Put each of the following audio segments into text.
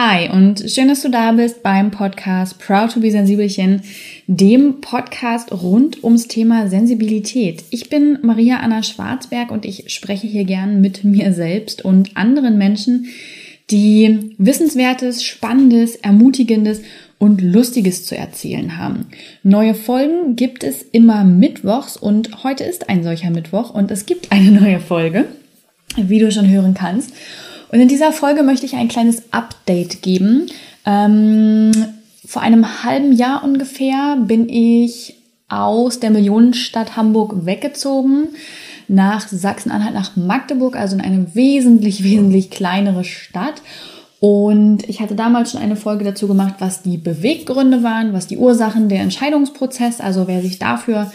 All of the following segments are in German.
Hi und schön, dass du da bist beim Podcast Proud to be Sensibelchen, dem Podcast rund ums Thema Sensibilität. Ich bin Maria Anna Schwarzberg und ich spreche hier gern mit mir selbst und anderen Menschen, die Wissenswertes, Spannendes, Ermutigendes und Lustiges zu erzählen haben. Neue Folgen gibt es immer mittwochs und heute ist ein solcher Mittwoch und es gibt eine neue Folge, wie du schon hören kannst. Und in dieser Folge möchte ich ein kleines Update geben. Ähm, vor einem halben Jahr ungefähr bin ich aus der Millionenstadt Hamburg weggezogen nach Sachsen-Anhalt, nach Magdeburg, also in eine wesentlich, wesentlich kleinere Stadt. Und ich hatte damals schon eine Folge dazu gemacht, was die Beweggründe waren, was die Ursachen der Entscheidungsprozess. Also wer sich dafür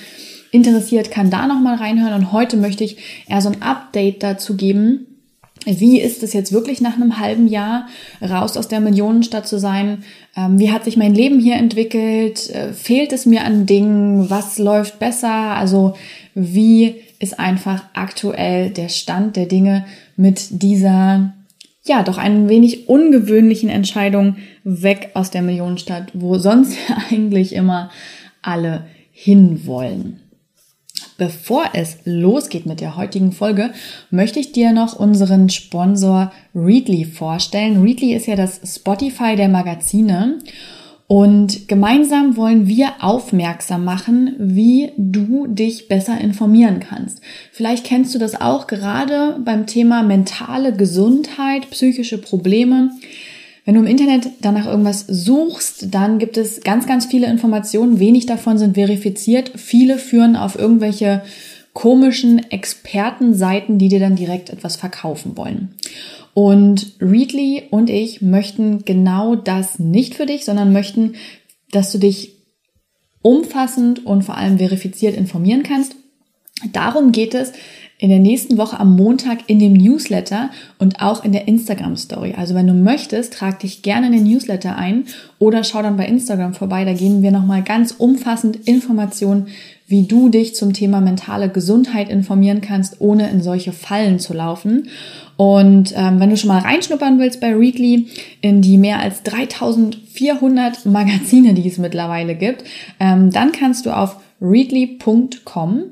interessiert, kann da nochmal reinhören. Und heute möchte ich eher so ein Update dazu geben, wie ist es jetzt wirklich nach einem halben Jahr raus aus der Millionenstadt zu sein? Ähm, wie hat sich mein Leben hier entwickelt? Äh, fehlt es mir an Dingen? Was läuft besser? Also wie ist einfach aktuell der Stand der Dinge mit dieser, ja, doch ein wenig ungewöhnlichen Entscheidung weg aus der Millionenstadt, wo sonst eigentlich immer alle hinwollen. Bevor es losgeht mit der heutigen Folge, möchte ich dir noch unseren Sponsor Readly vorstellen. Readly ist ja das Spotify der Magazine. Und gemeinsam wollen wir aufmerksam machen, wie du dich besser informieren kannst. Vielleicht kennst du das auch gerade beim Thema mentale Gesundheit, psychische Probleme. Wenn du im Internet danach irgendwas suchst, dann gibt es ganz, ganz viele Informationen. Wenig davon sind verifiziert. Viele führen auf irgendwelche komischen Expertenseiten, die dir dann direkt etwas verkaufen wollen. Und Readly und ich möchten genau das nicht für dich, sondern möchten, dass du dich umfassend und vor allem verifiziert informieren kannst. Darum geht es in der nächsten Woche am Montag in dem Newsletter und auch in der Instagram Story. Also wenn du möchtest, trag dich gerne in den Newsletter ein oder schau dann bei Instagram vorbei. Da geben wir nochmal ganz umfassend Informationen, wie du dich zum Thema mentale Gesundheit informieren kannst, ohne in solche Fallen zu laufen. Und ähm, wenn du schon mal reinschnuppern willst bei Readly in die mehr als 3400 Magazine, die es mittlerweile gibt, ähm, dann kannst du auf readly.com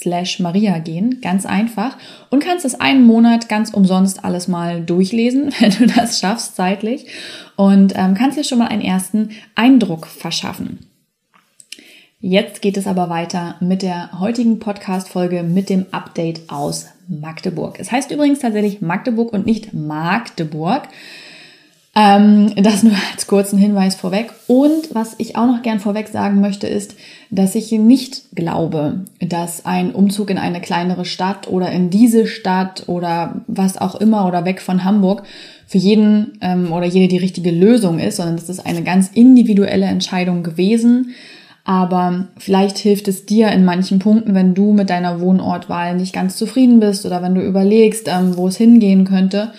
slash Maria gehen, ganz einfach, und kannst es einen Monat ganz umsonst alles mal durchlesen, wenn du das schaffst zeitlich, und ähm, kannst dir schon mal einen ersten Eindruck verschaffen. Jetzt geht es aber weiter mit der heutigen Podcast-Folge mit dem Update aus Magdeburg. Es heißt übrigens tatsächlich Magdeburg und nicht Magdeburg. Ähm, das nur als kurzen Hinweis vorweg. Und was ich auch noch gern vorweg sagen möchte, ist, dass ich nicht glaube, dass ein Umzug in eine kleinere Stadt oder in diese Stadt oder was auch immer oder weg von Hamburg für jeden ähm, oder jede die richtige Lösung ist, sondern das ist eine ganz individuelle Entscheidung gewesen. Aber vielleicht hilft es dir in manchen Punkten, wenn du mit deiner Wohnortwahl nicht ganz zufrieden bist oder wenn du überlegst, ähm, wo es hingehen könnte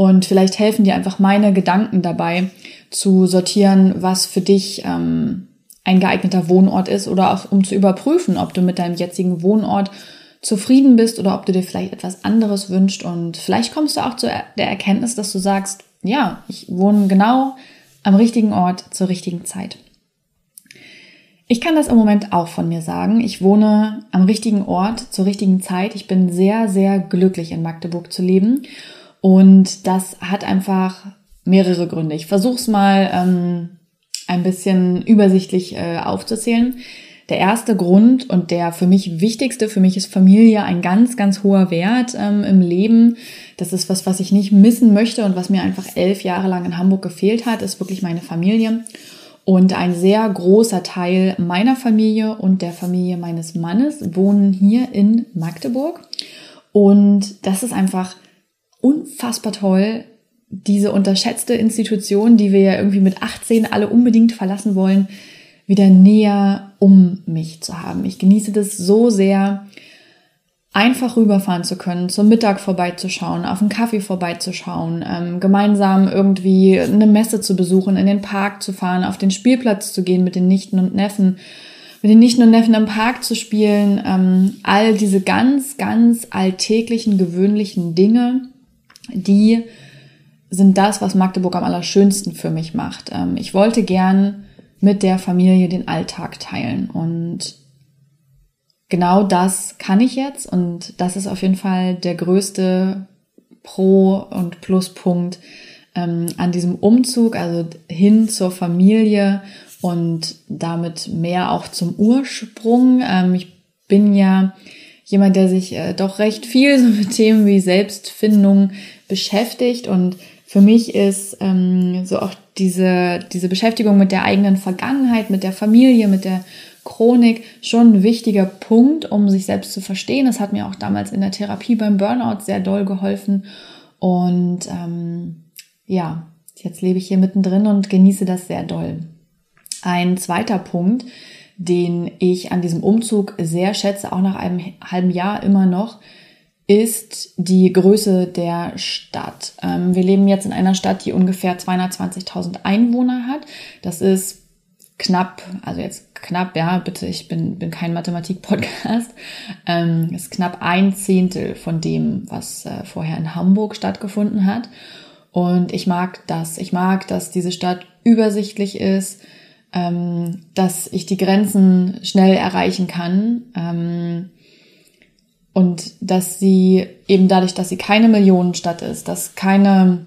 und vielleicht helfen dir einfach meine Gedanken dabei zu sortieren, was für dich ähm, ein geeigneter Wohnort ist oder auch um zu überprüfen, ob du mit deinem jetzigen Wohnort zufrieden bist oder ob du dir vielleicht etwas anderes wünschst. Und vielleicht kommst du auch zu der Erkenntnis, dass du sagst, ja, ich wohne genau am richtigen Ort zur richtigen Zeit. Ich kann das im Moment auch von mir sagen. Ich wohne am richtigen Ort zur richtigen Zeit. Ich bin sehr, sehr glücklich in Magdeburg zu leben. Und das hat einfach mehrere Gründe. Ich versuche es mal ähm, ein bisschen übersichtlich äh, aufzuzählen. Der erste Grund und der für mich wichtigste, für mich ist Familie ein ganz, ganz hoher Wert ähm, im Leben. Das ist was, was ich nicht missen möchte und was mir einfach elf Jahre lang in Hamburg gefehlt hat, ist wirklich meine Familie. Und ein sehr großer Teil meiner Familie und der Familie meines Mannes wohnen hier in Magdeburg. Und das ist einfach unfassbar toll, diese unterschätzte Institution, die wir ja irgendwie mit 18 alle unbedingt verlassen wollen, wieder näher um mich zu haben. Ich genieße das so sehr, einfach rüberfahren zu können, zum Mittag vorbeizuschauen, auf einen Kaffee vorbeizuschauen, ähm, gemeinsam irgendwie eine Messe zu besuchen, in den Park zu fahren, auf den Spielplatz zu gehen mit den Nichten und Neffen, mit den Nichten und Neffen im Park zu spielen, ähm, all diese ganz, ganz alltäglichen, gewöhnlichen Dinge, die sind das, was Magdeburg am allerschönsten für mich macht. Ähm, ich wollte gern mit der Familie den Alltag teilen und genau das kann ich jetzt und das ist auf jeden Fall der größte Pro- und Pluspunkt ähm, an diesem Umzug, also hin zur Familie und damit mehr auch zum Ursprung. Ähm, ich bin ja jemand, der sich äh, doch recht viel so mit Themen wie Selbstfindung beschäftigt und für mich ist ähm, so auch diese, diese Beschäftigung mit der eigenen Vergangenheit, mit der Familie, mit der Chronik schon ein wichtiger Punkt, um sich selbst zu verstehen. Das hat mir auch damals in der Therapie beim Burnout sehr doll geholfen. Und ähm, ja, jetzt lebe ich hier mittendrin und genieße das sehr doll. Ein zweiter Punkt, den ich an diesem Umzug sehr schätze, auch nach einem halben Jahr immer noch, ist die Größe der Stadt. Ähm, wir leben jetzt in einer Stadt, die ungefähr 220.000 Einwohner hat. Das ist knapp, also jetzt knapp, ja, bitte, ich bin, bin kein Mathematik-Podcast, ähm, ist knapp ein Zehntel von dem, was äh, vorher in Hamburg stattgefunden hat. Und ich mag das. Ich mag, dass diese Stadt übersichtlich ist, ähm, dass ich die Grenzen schnell erreichen kann. Ähm, und dass sie eben dadurch, dass sie keine Millionenstadt ist, dass keine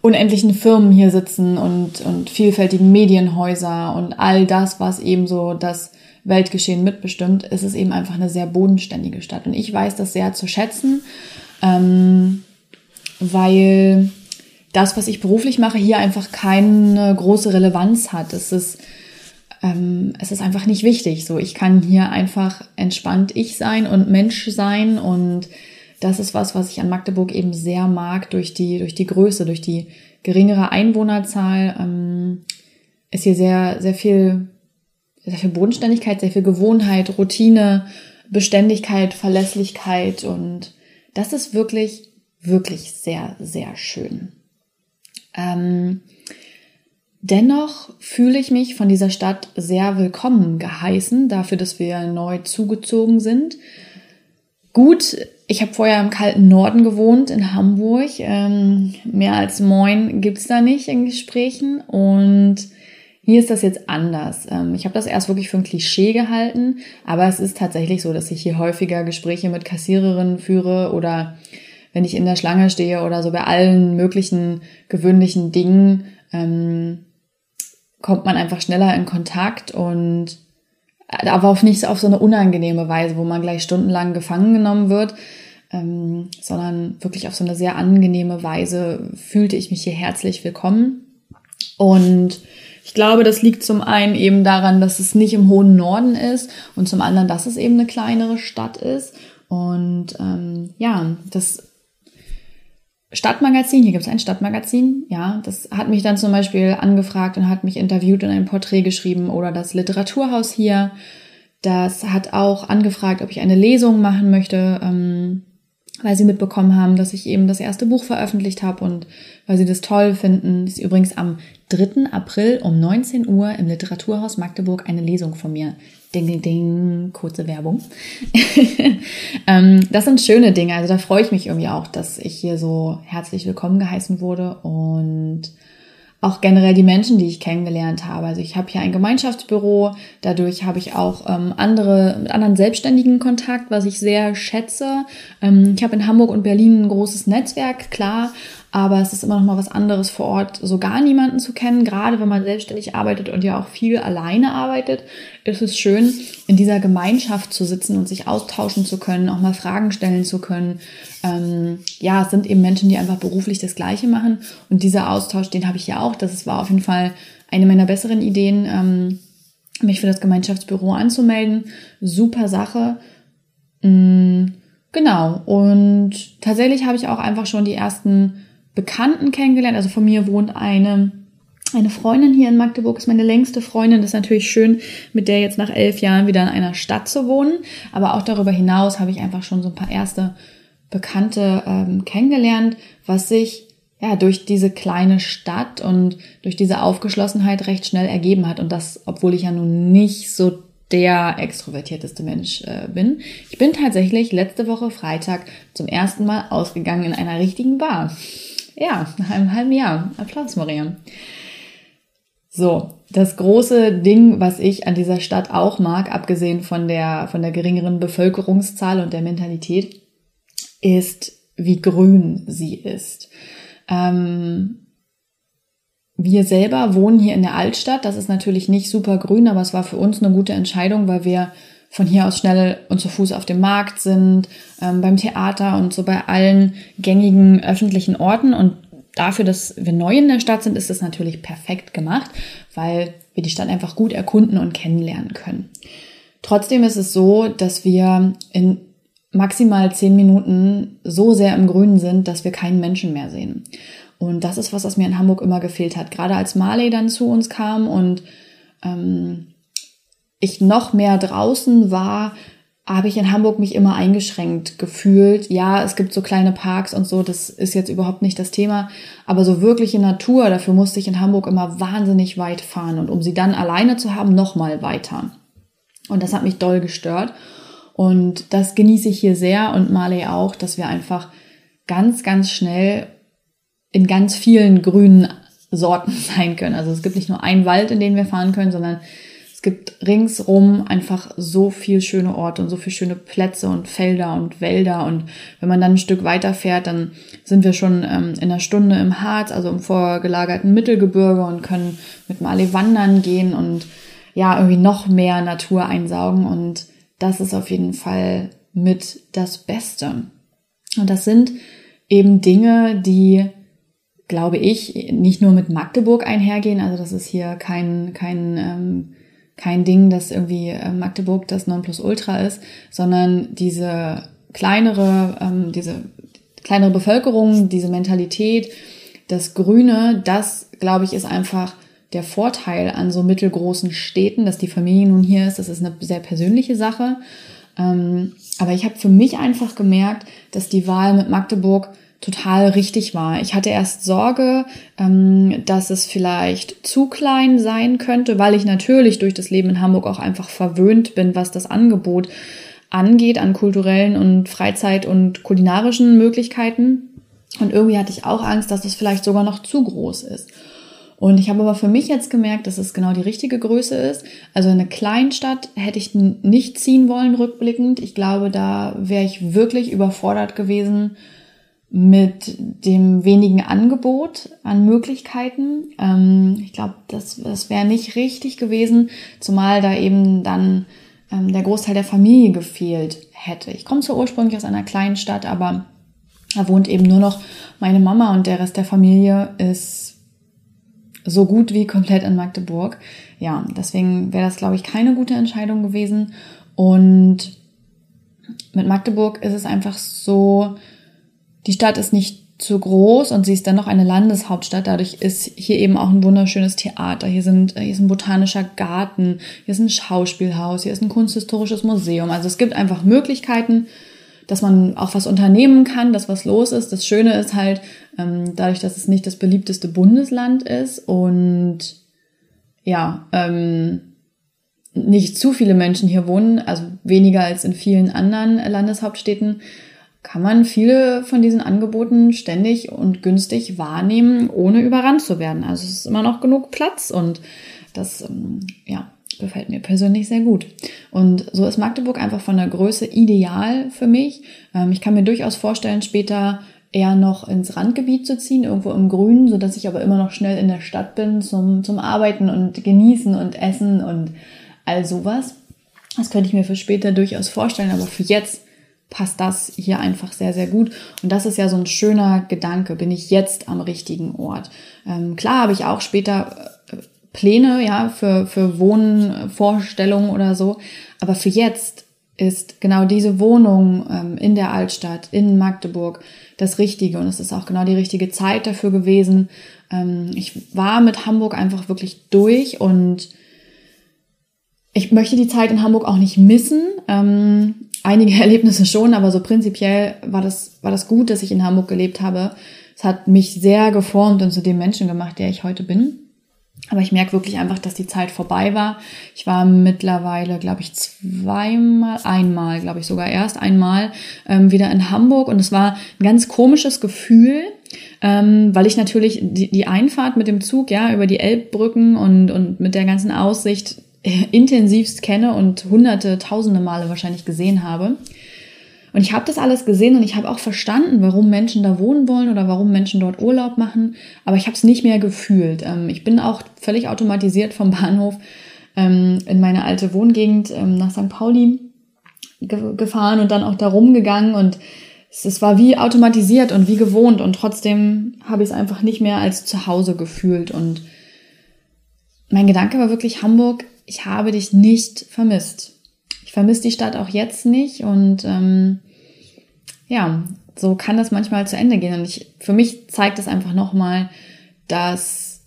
unendlichen Firmen hier sitzen und, und vielfältigen Medienhäuser und all das, was eben so das Weltgeschehen mitbestimmt, ist es eben einfach eine sehr bodenständige Stadt. Und ich weiß das sehr zu schätzen, ähm, weil das, was ich beruflich mache, hier einfach keine große Relevanz hat. Es ist ähm, es ist einfach nicht wichtig. So, ich kann hier einfach entspannt ich sein und Mensch sein und das ist was, was ich an Magdeburg eben sehr mag durch die durch die Größe, durch die geringere Einwohnerzahl ähm, ist hier sehr sehr viel sehr viel Bodenständigkeit, sehr viel Gewohnheit, Routine, Beständigkeit, Verlässlichkeit und das ist wirklich wirklich sehr sehr schön. Ähm, Dennoch fühle ich mich von dieser Stadt sehr willkommen geheißen, dafür, dass wir neu zugezogen sind. Gut, ich habe vorher im kalten Norden gewohnt, in Hamburg. Ähm, mehr als Moin gibt's da nicht in Gesprächen. Und hier ist das jetzt anders. Ähm, ich habe das erst wirklich für ein Klischee gehalten, aber es ist tatsächlich so, dass ich hier häufiger Gespräche mit Kassiererinnen führe oder wenn ich in der Schlange stehe oder so bei allen möglichen gewöhnlichen Dingen. Ähm, kommt man einfach schneller in Kontakt und äh, aber auf nicht auf so eine unangenehme Weise, wo man gleich stundenlang gefangen genommen wird, ähm, sondern wirklich auf so eine sehr angenehme Weise fühlte ich mich hier herzlich willkommen. Und ich glaube, das liegt zum einen eben daran, dass es nicht im hohen Norden ist und zum anderen, dass es eben eine kleinere Stadt ist. Und ähm, ja, das Stadtmagazin, hier gibt es ein Stadtmagazin, ja, das hat mich dann zum Beispiel angefragt und hat mich interviewt und ein Porträt geschrieben oder das Literaturhaus hier, das hat auch angefragt, ob ich eine Lesung machen möchte, ähm, weil sie mitbekommen haben, dass ich eben das erste Buch veröffentlicht habe und weil sie das toll finden. Ist übrigens am 3. April um 19 Uhr im Literaturhaus Magdeburg eine Lesung von mir. Ding, ding, ding, kurze Werbung. ähm, das sind schöne Dinge. Also da freue ich mich irgendwie auch, dass ich hier so herzlich willkommen geheißen wurde und auch generell die Menschen, die ich kennengelernt habe. Also ich habe hier ein Gemeinschaftsbüro, dadurch habe ich auch ähm, andere mit anderen Selbstständigen Kontakt, was ich sehr schätze. Ähm, ich habe in Hamburg und Berlin ein großes Netzwerk, klar, aber es ist immer noch mal was anderes vor Ort, so gar niemanden zu kennen. Gerade wenn man selbstständig arbeitet und ja auch viel alleine arbeitet, ist es schön, in dieser Gemeinschaft zu sitzen und sich austauschen zu können, auch mal Fragen stellen zu können. Ähm, ja, es sind eben Menschen, die einfach beruflich das Gleiche machen. Und dieser Austausch, den habe ich ja auch. Das war auf jeden Fall eine meiner besseren Ideen, ähm, mich für das Gemeinschaftsbüro anzumelden. Super Sache. Mhm. Genau. Und tatsächlich habe ich auch einfach schon die ersten Bekannten kennengelernt. Also von mir wohnt eine, eine Freundin hier in Magdeburg, ist meine längste Freundin. Das ist natürlich schön, mit der jetzt nach elf Jahren wieder in einer Stadt zu wohnen. Aber auch darüber hinaus habe ich einfach schon so ein paar erste Bekannte ähm, kennengelernt, was sich ja durch diese kleine Stadt und durch diese Aufgeschlossenheit recht schnell ergeben hat. Und das, obwohl ich ja nun nicht so der extrovertierteste Mensch äh, bin. Ich bin tatsächlich letzte Woche Freitag zum ersten Mal ausgegangen in einer richtigen Bar. Ja, nach einem halben Jahr. Applaus, Maria. So, das große Ding, was ich an dieser Stadt auch mag, abgesehen von der, von der geringeren Bevölkerungszahl und der Mentalität, ist, wie grün sie ist. Ähm, wir selber wohnen hier in der Altstadt. Das ist natürlich nicht super grün, aber es war für uns eine gute Entscheidung, weil wir von hier aus schnell und zu Fuß auf dem Markt sind, ähm, beim Theater und so bei allen gängigen öffentlichen Orten. Und dafür, dass wir neu in der Stadt sind, ist es natürlich perfekt gemacht, weil wir die Stadt einfach gut erkunden und kennenlernen können. Trotzdem ist es so, dass wir in maximal zehn Minuten so sehr im Grünen sind, dass wir keinen Menschen mehr sehen. Und das ist was, was mir in Hamburg immer gefehlt hat. Gerade als Marley dann zu uns kam und ähm, ich noch mehr draußen war, habe ich in Hamburg mich immer eingeschränkt gefühlt. Ja, es gibt so kleine Parks und so, das ist jetzt überhaupt nicht das Thema. Aber so wirkliche Natur, dafür musste ich in Hamburg immer wahnsinnig weit fahren. Und um sie dann alleine zu haben, noch mal weiter. Und das hat mich doll gestört. Und das genieße ich hier sehr und Marley auch, dass wir einfach ganz, ganz schnell in ganz vielen grünen Sorten sein können. Also es gibt nicht nur einen Wald, in den wir fahren können, sondern gibt ringsrum einfach so viel schöne Orte und so viel schöne Plätze und Felder und Wälder. Und wenn man dann ein Stück weiter fährt, dann sind wir schon ähm, in einer Stunde im Harz, also im vorgelagerten Mittelgebirge und können mit Marley wandern gehen und ja, irgendwie noch mehr Natur einsaugen. Und das ist auf jeden Fall mit das Beste. Und das sind eben Dinge, die, glaube ich, nicht nur mit Magdeburg einhergehen. Also das ist hier kein, kein, ähm, kein Ding, dass irgendwie äh, Magdeburg das Nonplusultra ist, sondern diese kleinere, ähm, diese kleinere Bevölkerung, diese Mentalität, das Grüne, das, glaube ich, ist einfach der Vorteil an so mittelgroßen Städten, dass die Familie nun hier ist, das ist eine sehr persönliche Sache. Ähm, aber ich habe für mich einfach gemerkt, dass die Wahl mit Magdeburg total richtig war. Ich hatte erst Sorge, ähm, dass es vielleicht zu klein sein könnte, weil ich natürlich durch das Leben in Hamburg auch einfach verwöhnt bin, was das Angebot angeht an kulturellen und Freizeit- und kulinarischen Möglichkeiten. Und irgendwie hatte ich auch Angst, dass es vielleicht sogar noch zu groß ist. Und ich habe aber für mich jetzt gemerkt, dass es genau die richtige Größe ist. Also eine Kleinstadt hätte ich nicht ziehen wollen, rückblickend. Ich glaube, da wäre ich wirklich überfordert gewesen mit dem wenigen Angebot an Möglichkeiten. Ähm, ich glaube, das, das wäre nicht richtig gewesen, zumal da eben dann ähm, der Großteil der Familie gefehlt hätte. Ich komme zwar ursprünglich aus einer kleinen Stadt, aber da wohnt eben nur noch meine Mama und der Rest der Familie ist so gut wie komplett in Magdeburg. Ja, deswegen wäre das, glaube ich, keine gute Entscheidung gewesen. Und mit Magdeburg ist es einfach so, die Stadt ist nicht zu groß und sie ist dennoch eine Landeshauptstadt. Dadurch ist hier eben auch ein wunderschönes Theater. Hier sind, hier ist ein botanischer Garten, hier ist ein Schauspielhaus, hier ist ein kunsthistorisches Museum. Also es gibt einfach Möglichkeiten, dass man auch was unternehmen kann, dass was los ist. Das Schöne ist halt, ähm, dadurch, dass es nicht das beliebteste Bundesland ist und ja, ähm, nicht zu viele Menschen hier wohnen, also weniger als in vielen anderen Landeshauptstädten, kann man viele von diesen Angeboten ständig und günstig wahrnehmen, ohne überrannt zu werden. Also es ist immer noch genug Platz und das, ähm, ja, gefällt mir persönlich sehr gut. Und so ist Magdeburg einfach von der Größe ideal für mich. Ähm, ich kann mir durchaus vorstellen, später eher noch ins Randgebiet zu ziehen, irgendwo im Grünen, so dass ich aber immer noch schnell in der Stadt bin zum, zum Arbeiten und Genießen und Essen und all sowas. Das könnte ich mir für später durchaus vorstellen, aber für jetzt passt das hier einfach sehr, sehr gut. Und das ist ja so ein schöner Gedanke. Bin ich jetzt am richtigen Ort? Ähm, klar habe ich auch später äh, Pläne, ja, für, für Wohnvorstellungen oder so. Aber für jetzt ist genau diese Wohnung ähm, in der Altstadt, in Magdeburg, das Richtige. Und es ist auch genau die richtige Zeit dafür gewesen. Ähm, ich war mit Hamburg einfach wirklich durch und ich möchte die Zeit in Hamburg auch nicht missen. Ähm, einige Erlebnisse schon, aber so prinzipiell war das, war das gut, dass ich in Hamburg gelebt habe. Es hat mich sehr geformt und zu dem Menschen gemacht, der ich heute bin. Aber ich merke wirklich einfach, dass die Zeit vorbei war. Ich war mittlerweile, glaube ich, zweimal, einmal, glaube ich sogar erst einmal ähm, wieder in Hamburg und es war ein ganz komisches Gefühl, ähm, weil ich natürlich die, die Einfahrt mit dem Zug, ja, über die Elbbrücken und, und mit der ganzen Aussicht intensivst kenne und hunderte, tausende Male wahrscheinlich gesehen habe. Und ich habe das alles gesehen und ich habe auch verstanden, warum Menschen da wohnen wollen oder warum Menschen dort Urlaub machen. Aber ich habe es nicht mehr gefühlt. Ähm, ich bin auch völlig automatisiert vom Bahnhof ähm, in meine alte Wohngegend ähm, nach St. Pauli gefahren und dann auch da rumgegangen und es war wie automatisiert und wie gewohnt und trotzdem habe ich es einfach nicht mehr als zu Hause gefühlt und mein Gedanke war wirklich Hamburg, ich habe dich nicht vermisst. Ich vermisse die Stadt auch jetzt nicht und ähm, ja, so kann das manchmal zu Ende gehen. Und ich, für mich zeigt es einfach nochmal, dass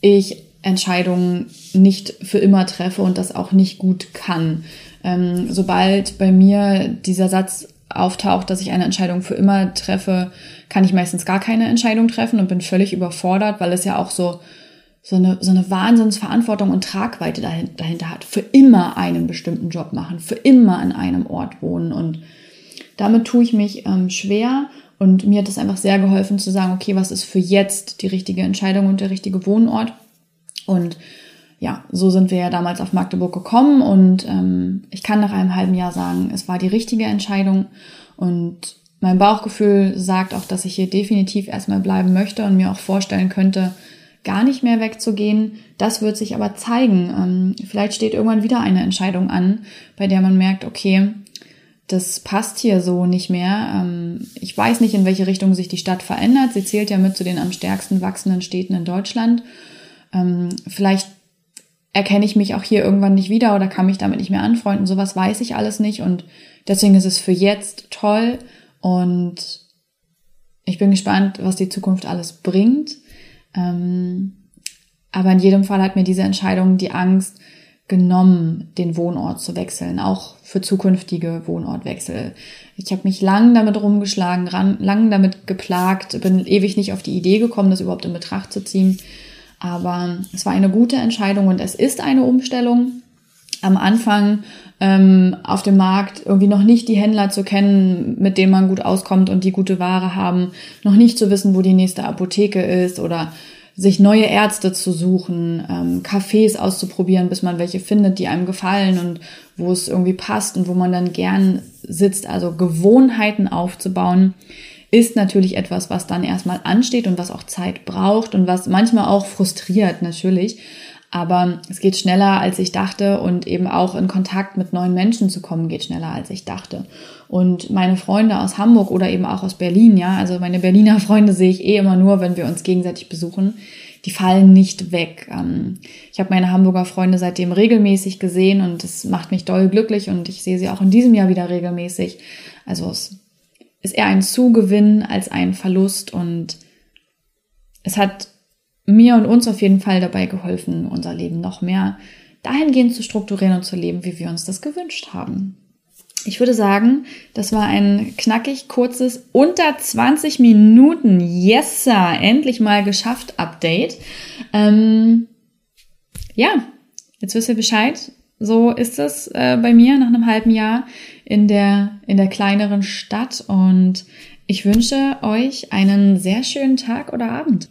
ich Entscheidungen nicht für immer treffe und das auch nicht gut kann. Ähm, sobald bei mir dieser Satz auftaucht, dass ich eine Entscheidung für immer treffe, kann ich meistens gar keine Entscheidung treffen und bin völlig überfordert, weil es ja auch so so eine, so eine Wahnsinnsverantwortung und Tragweite dahinter hat. Für immer einen bestimmten Job machen, für immer an einem Ort wohnen und damit tue ich mich ähm, schwer und mir hat es einfach sehr geholfen zu sagen, okay, was ist für jetzt die richtige Entscheidung und der richtige Wohnort? Und ja, so sind wir ja damals auf Magdeburg gekommen und ähm, ich kann nach einem halben Jahr sagen, es war die richtige Entscheidung und mein Bauchgefühl sagt auch, dass ich hier definitiv erstmal bleiben möchte und mir auch vorstellen könnte, gar nicht mehr wegzugehen. Das wird sich aber zeigen. Ähm, vielleicht steht irgendwann wieder eine Entscheidung an, bei der man merkt, okay, das passt hier so nicht mehr. Ähm, ich weiß nicht, in welche Richtung sich die Stadt verändert. Sie zählt ja mit zu den am stärksten wachsenden Städten in Deutschland. Ähm, vielleicht erkenne ich mich auch hier irgendwann nicht wieder oder kann mich damit nicht mehr anfreunden. Sowas weiß ich alles nicht und deswegen ist es für jetzt toll und ich bin gespannt, was die Zukunft alles bringt. Ähm, aber in jedem Fall hat mir diese Entscheidung die Angst genommen, den Wohnort zu wechseln, auch für zukünftige Wohnortwechsel. Ich habe mich lang damit rumgeschlagen, lang damit geplagt, bin ewig nicht auf die Idee gekommen, das überhaupt in Betracht zu ziehen. Aber es war eine gute Entscheidung und es ist eine Umstellung. Am Anfang ähm, auf dem Markt irgendwie noch nicht die Händler zu kennen, mit denen man gut auskommt und die gute Ware haben, noch nicht zu wissen, wo die nächste Apotheke ist oder sich neue Ärzte zu suchen, ähm, Cafés auszuprobieren, bis man welche findet, die einem gefallen und wo es irgendwie passt und wo man dann gern sitzt. Also Gewohnheiten aufzubauen, ist natürlich etwas, was dann erstmal ansteht und was auch Zeit braucht und was manchmal auch frustriert natürlich. Aber es geht schneller, als ich dachte und eben auch in Kontakt mit neuen Menschen zu kommen, geht schneller, als ich dachte. Und meine Freunde aus Hamburg oder eben auch aus Berlin, ja, also meine Berliner Freunde sehe ich eh immer nur, wenn wir uns gegenseitig besuchen. Die fallen nicht weg. Ähm, ich habe meine Hamburger Freunde seitdem regelmäßig gesehen und es macht mich doll glücklich und ich sehe sie auch in diesem Jahr wieder regelmäßig. Also es ist eher ein Zugewinn als ein Verlust und es hat mir und uns auf jeden Fall dabei geholfen, unser Leben noch mehr dahingehend zu strukturieren und zu leben, wie wir uns das gewünscht haben ich würde sagen, das war ein knackig kurzes, unter 20 Minuten, yes, sir, endlich mal geschafft Update. Ähm, ja, jetzt wisst ihr Bescheid. So ist es äh, bei mir nach einem halben Jahr in der, in der kleineren Stadt und ich wünsche euch einen sehr schönen Tag oder Abend.